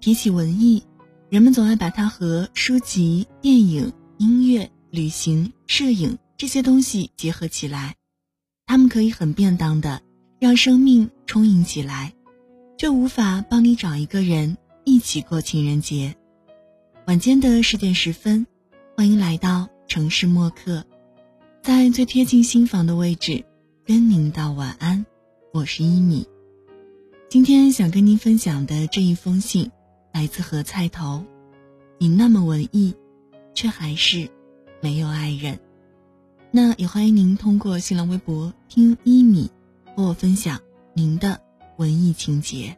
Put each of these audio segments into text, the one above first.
提起文艺，人们总爱把它和书籍、电影、音乐、旅行、摄影这些东西结合起来。它们可以很便当的让生命充盈起来，却无法帮你找一个人一起过情人节。晚间的十点十分，欢迎来到城市默客，在最贴近心房的位置，跟您道晚安。我是一米。今天想跟您分享的这一封信。来自何菜头，你那么文艺，却还是没有爱人。那也欢迎您通过新浪微博听一米和我分享您的文艺情节。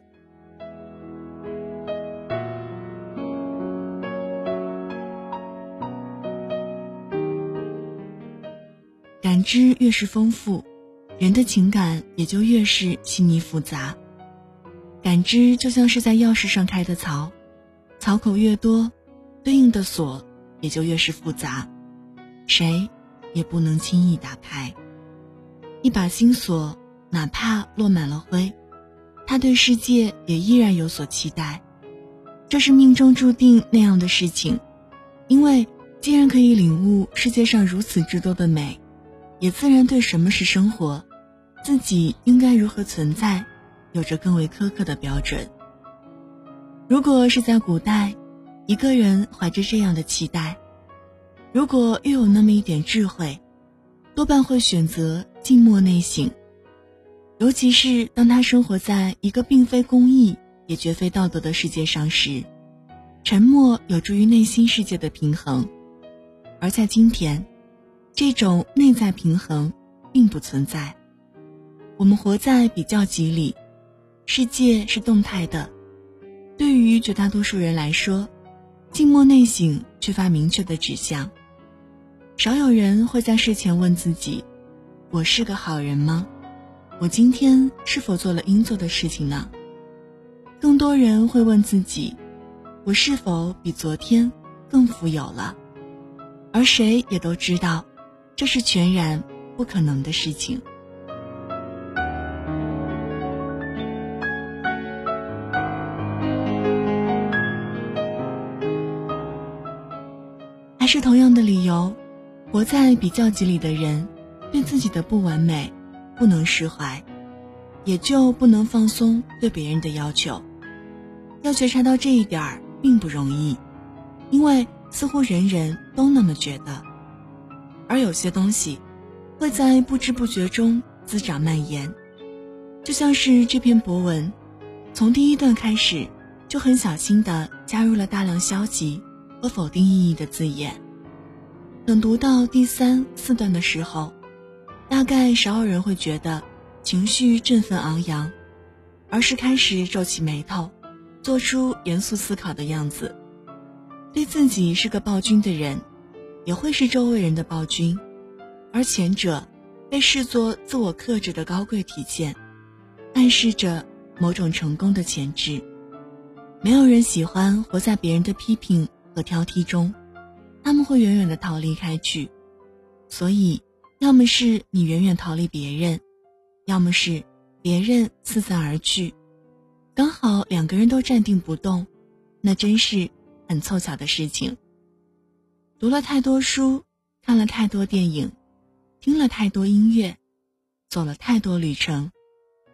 感知越是丰富，人的情感也就越是细腻复杂。感知就像是在钥匙上开的槽，槽口越多，对应的锁也就越是复杂，谁也不能轻易打开。一把新锁，哪怕落满了灰，他对世界也依然有所期待。这是命中注定那样的事情，因为既然可以领悟世界上如此之多的美，也自然对什么是生活，自己应该如何存在。有着更为苛刻的标准。如果是在古代，一个人怀着这样的期待，如果又有那么一点智慧，多半会选择静默内省。尤其是当他生活在一个并非公义也绝非道德的世界上时，沉默有助于内心世界的平衡。而在今天，这种内在平衡并不存在。我们活在比较级里。世界是动态的，对于绝大多数人来说，静默内省缺乏明确的指向。少有人会在事前问自己：“我是个好人吗？我今天是否做了应做的事情呢？”更多人会问自己：“我是否比昨天更富有了？”而谁也都知道，这是全然不可能的事情。活在比较级里的人，对自己的不完美不能释怀，也就不能放松对别人的要求。要觉察到这一点儿并不容易，因为似乎人人都那么觉得。而有些东西，会在不知不觉中滋长蔓延，就像是这篇博文，从第一段开始就很小心地加入了大量消极。和否定意义的字眼。等读到第三四段的时候，大概少有人会觉得情绪振奋昂扬，而是开始皱起眉头，做出严肃思考的样子。对自己是个暴君的人，也会是周围人的暴君，而前者被视作自我克制的高贵体现，暗示着某种成功的潜质。没有人喜欢活在别人的批评。和挑剔中，他们会远远的逃离开去，所以，要么是你远远逃离别人，要么是别人四散而去，刚好两个人都站定不动，那真是很凑巧的事情。读了太多书，看了太多电影，听了太多音乐，走了太多旅程，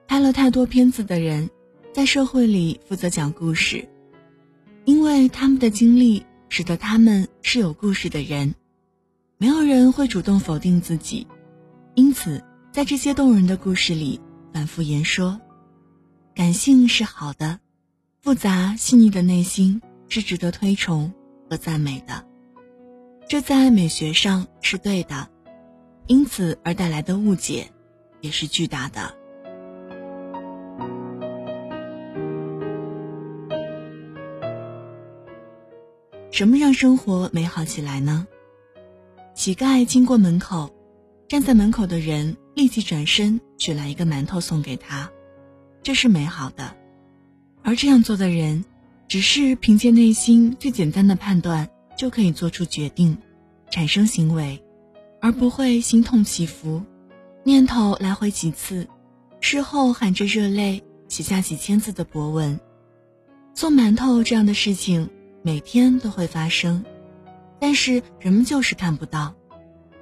拍了太多片子的人，在社会里负责讲故事。因为他们的经历使得他们是有故事的人，没有人会主动否定自己，因此在这些动人的故事里反复言说，感性是好的，复杂细腻的内心是值得推崇和赞美的，这在美学上是对的，因此而带来的误解也是巨大的。什么让生活美好起来呢？乞丐经过门口，站在门口的人立即转身取来一个馒头送给他，这是美好的。而这样做的人，只是凭借内心最简单的判断就可以做出决定，产生行为，而不会心痛起伏，念头来回几次，事后含着热泪写下几千字的博文。送馒头这样的事情每天都会发生，但是人们就是看不到，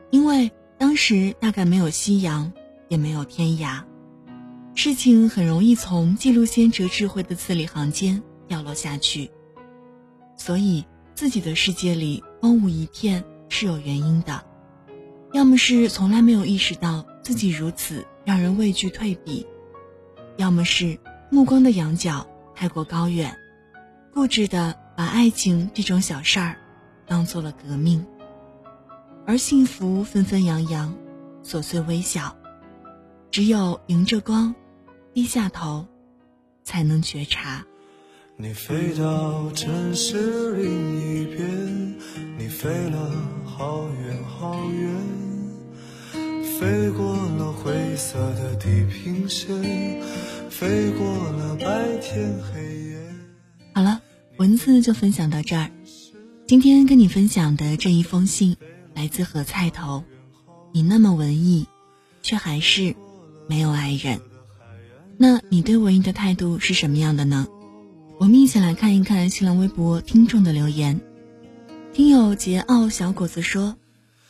因为当时大概没有夕阳，也没有天涯，事情很容易从记录先哲智慧的字里行间掉落下去。所以自己的世界里荒芜一片是有原因的，要么是从来没有意识到自己如此让人畏惧退避，要么是目光的仰角太过高远。固执的把爱情这种小事儿当做了革命，而幸福纷纷扬扬，琐碎微小，只有迎着光，低下头，才能觉察。你飞到城市另一边，你飞了好远好远，飞过了灰色的地平线，飞过了白天黑夜。文字就分享到这儿。今天跟你分享的这一封信，来自何菜头。你那么文艺，却还是没有爱人。那你对文艺的态度是什么样的呢？我们一起来看一看新浪微博听众的留言。听友桀骜小果子说：“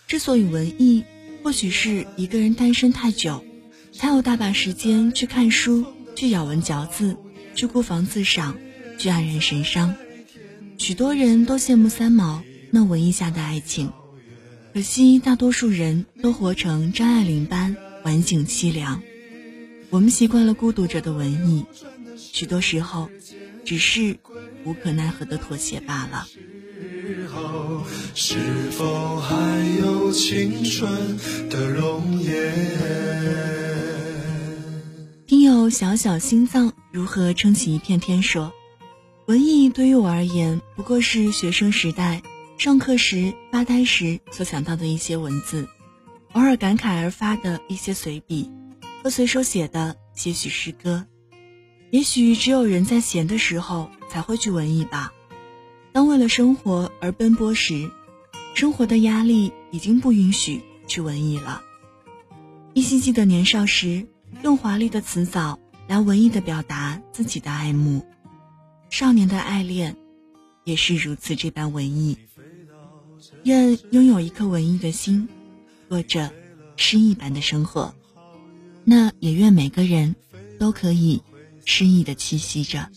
之所以文艺，或许是一个人单身太久，才有大把时间去看书，去咬文嚼字，去孤芳自赏。”去黯然神伤，许多人都羡慕三毛那文艺下的爱情，可惜大多数人都活成张爱玲般晚景凄凉。我们习惯了孤独者的文艺，许多时候只是无可奈何的妥协罢了。是否还有青春的容颜？听友小小心脏如何撑起一片天说。文艺对于我而言，不过是学生时代上课时发呆时所想到的一些文字，偶尔感慨而发的一些随笔，和随手写的些许诗歌。也许只有人在闲的时候才会去文艺吧。当为了生活而奔波时，生活的压力已经不允许去文艺了。依稀记得年少时，用华丽的词藻来文艺的表达自己的爱慕。少年的爱恋，也是如此这般文艺。愿拥有一颗文艺的心，过着诗意般的生活。那也愿每个人都可以诗意的栖息着。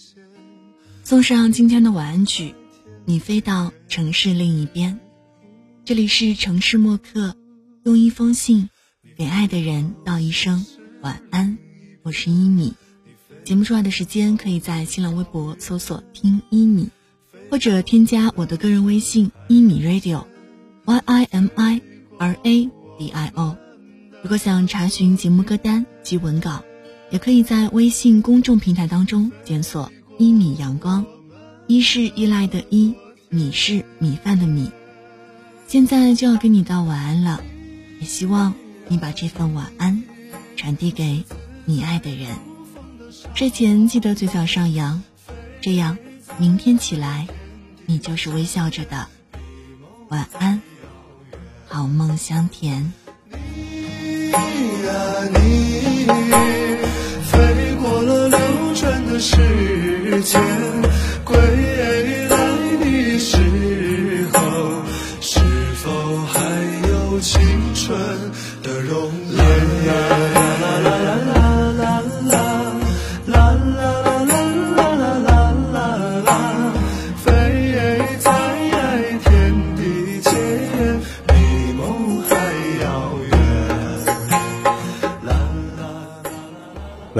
送上今天的晚安曲，你飞到城市另一边。这里是城市默客，用一封信给爱的人道一声晚安。我是一米。节目出来的时间，可以在新浪微博搜索“听一米”，或者添加我的个人微信“一米 radio”，y i m i r a d i o。如果想查询节目歌单及文稿，也可以在微信公众平台当中检索“一米阳光”，一是依赖的一，米是米饭的米。现在就要跟你道晚安了，也希望你把这份晚安传递给你爱的人。睡前记得嘴角上扬，这样明天起来，你就是微笑着的。晚安，好梦香甜。你啊你，飞过了流转的时间，归来的时候，是否还有青春的容颜？